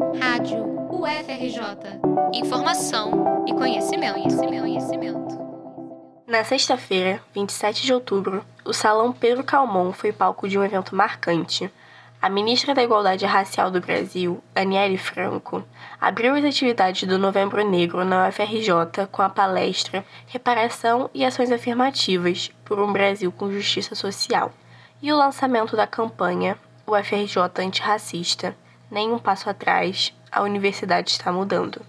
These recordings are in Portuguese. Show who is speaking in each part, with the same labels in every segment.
Speaker 1: Rádio UFRJ. Informação e conhecimento, conhecimento, conhecimento.
Speaker 2: Na sexta-feira, 27 de outubro, o Salão Pedro Calmon foi palco de um evento marcante. A ministra da Igualdade Racial do Brasil, Aniele Franco, abriu as atividades do Novembro Negro na UFRJ com a palestra Reparação e Ações Afirmativas por um Brasil com Justiça Social e o lançamento da campanha UFRJ Antirracista, nenhum passo atrás, a universidade está mudando.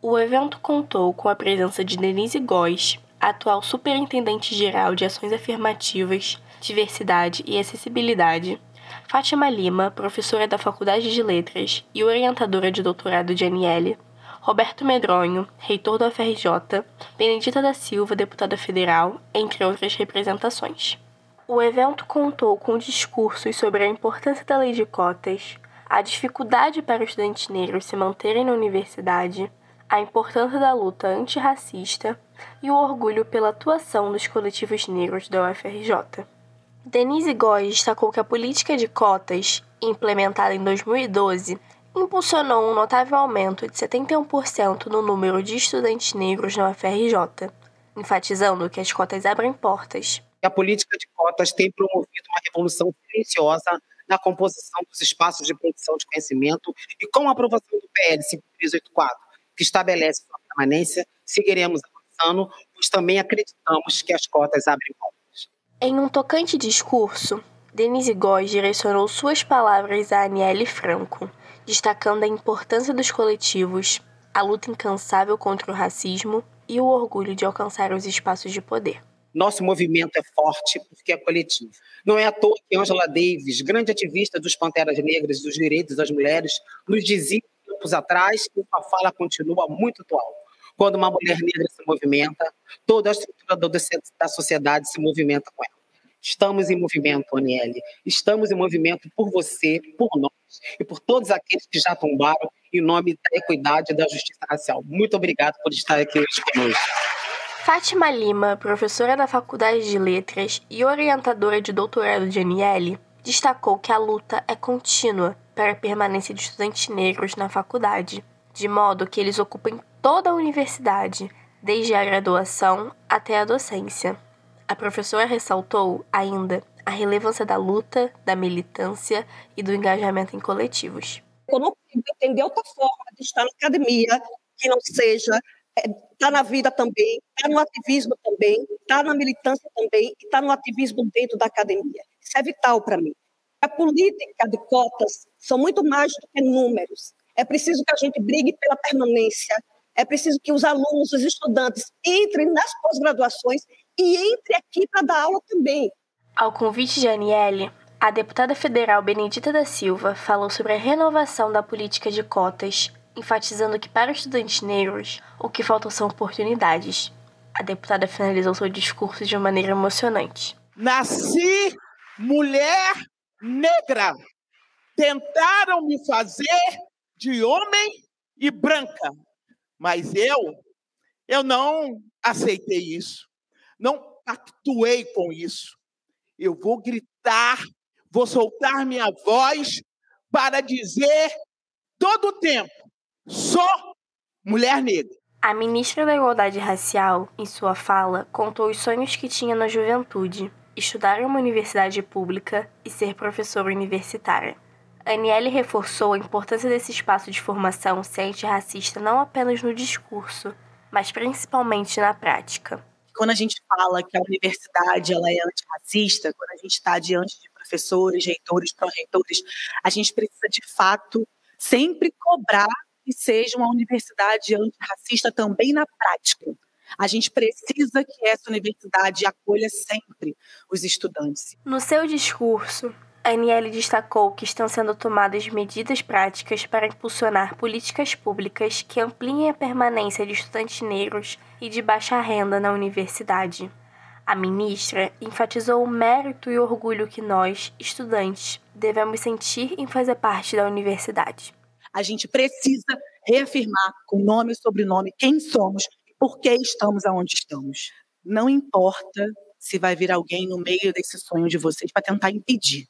Speaker 2: O evento contou com a presença de Denise Góes, atual Superintendente-Geral de Ações Afirmativas, Diversidade e Acessibilidade, Fátima Lima, professora da Faculdade de Letras e orientadora de doutorado de Aniele, Roberto Medronho, reitor da UFRJ, Benedita da Silva, deputada federal, entre outras representações. O evento contou com discursos sobre a importância da lei de cotas, a dificuldade para os estudantes negros se manterem na universidade, a importância da luta antirracista e o orgulho pela atuação dos coletivos negros da UFRJ. Denise Góes destacou que a política de cotas, implementada em 2012, impulsionou um notável aumento de 71% no número de estudantes negros na UFRJ, enfatizando que as cotas abrem portas.
Speaker 3: A política de cotas tem promovido uma revolução silenciosa na composição dos espaços de produção de conhecimento e com a aprovação do PL 5384, que estabelece sua permanência, seguiremos avançando, pois também acreditamos que as cotas abrem portas.
Speaker 2: Em um tocante discurso, Denise Góes direcionou suas palavras a Aniele Franco, destacando a importância dos coletivos, a luta incansável contra o racismo e o orgulho de alcançar os espaços de poder.
Speaker 3: Nosso movimento é forte porque é coletivo. Não é à toa que Angela Davis, grande ativista dos Panteras Negras e dos direitos das mulheres, nos dizia tempos atrás que sua fala continua muito atual. Quando uma mulher negra se movimenta, toda a estrutura da sociedade se movimenta com ela. Estamos em movimento, Aniele. Estamos em movimento por você, por nós e por todos aqueles que já tombaram em nome da equidade e da justiça racial. Muito obrigado por estar aqui hoje conosco.
Speaker 2: Fátima Lima, professora da Faculdade de Letras e orientadora de doutorado de Aniele, destacou que a luta é contínua para a permanência de estudantes negros na faculdade, de modo que eles ocupem toda a universidade, desde a graduação até a docência. A professora ressaltou ainda a relevância da luta, da militância e do engajamento em coletivos.
Speaker 4: Eu não entender outra forma de estar na academia que não seja está na vida também, está no ativismo também, está na militância também está no ativismo dentro da academia. Isso é vital para mim. A política de cotas são muito mais do que números. É preciso que a gente brigue pela permanência, é preciso que os alunos, os estudantes entrem nas pós-graduações e entrem aqui para dar aula também.
Speaker 2: Ao convite de Aniele, a deputada federal Benedita da Silva falou sobre a renovação da política de cotas enfatizando que para estudantes negros o que faltam são oportunidades. A deputada finalizou seu discurso de maneira emocionante.
Speaker 5: Nasci mulher negra. Tentaram me fazer de homem e branca, mas eu eu não aceitei isso. Não pactuei com isso. Eu vou gritar, vou soltar minha voz para dizer todo o tempo Sou mulher negra.
Speaker 2: A ministra da Igualdade Racial, em sua fala, contou os sonhos que tinha na juventude: estudar em uma universidade pública e ser professora universitária. Aniele reforçou a importância desse espaço de formação ser antirracista não apenas no discurso, mas principalmente na prática.
Speaker 6: Quando a gente fala que a universidade ela é antirracista, quando a gente está diante de professores, reitores, pró-reitores, a gente precisa de fato sempre cobrar que seja uma universidade antirracista também na prática. A gente precisa que essa universidade acolha sempre os estudantes.
Speaker 2: No seu discurso, Aniele destacou que estão sendo tomadas medidas práticas para impulsionar políticas públicas que ampliem a permanência de estudantes negros e de baixa renda na universidade. A ministra enfatizou o mérito e orgulho que nós, estudantes, devemos sentir em fazer parte da universidade
Speaker 6: a gente precisa reafirmar com nome e sobrenome quem somos e por que estamos aonde estamos. Não importa se vai vir alguém no meio desse sonho de vocês para tentar impedir.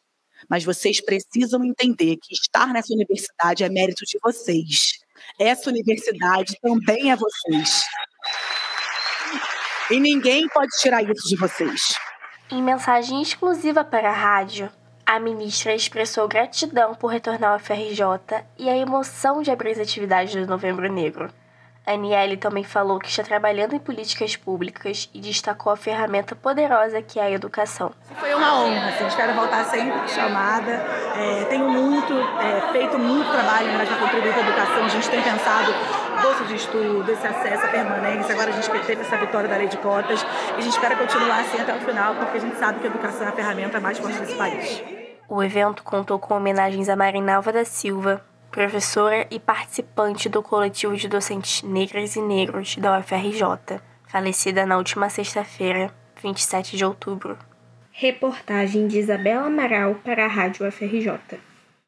Speaker 6: Mas vocês precisam entender que estar nessa universidade é mérito de vocês. Essa universidade também é vocês. E ninguém pode tirar isso de vocês.
Speaker 2: Em mensagem exclusiva para a rádio, a ministra expressou gratidão por retornar ao FRJ e a emoção de abrir as atividades do Novembro Negro. Aniele também falou que está trabalhando em políticas públicas e destacou a ferramenta poderosa que é a educação.
Speaker 3: Foi uma honra, assim, espero voltar sempre chamada. É, tenho muito, é, feito muito trabalho na para contribuir para a educação. A gente tem pensado bolsa de estudo, esse acesso à permanência. Agora a gente teve essa vitória da lei de cotas e a gente espera continuar assim até o final, porque a gente sabe que a educação é a ferramenta mais forte desse país.
Speaker 2: O evento contou com homenagens a Marinalva da Silva, professora e participante do coletivo de docentes negras e negros da UFRJ, falecida na última sexta-feira, 27 de outubro.
Speaker 7: Reportagem de Isabela Amaral para a Rádio UFRJ.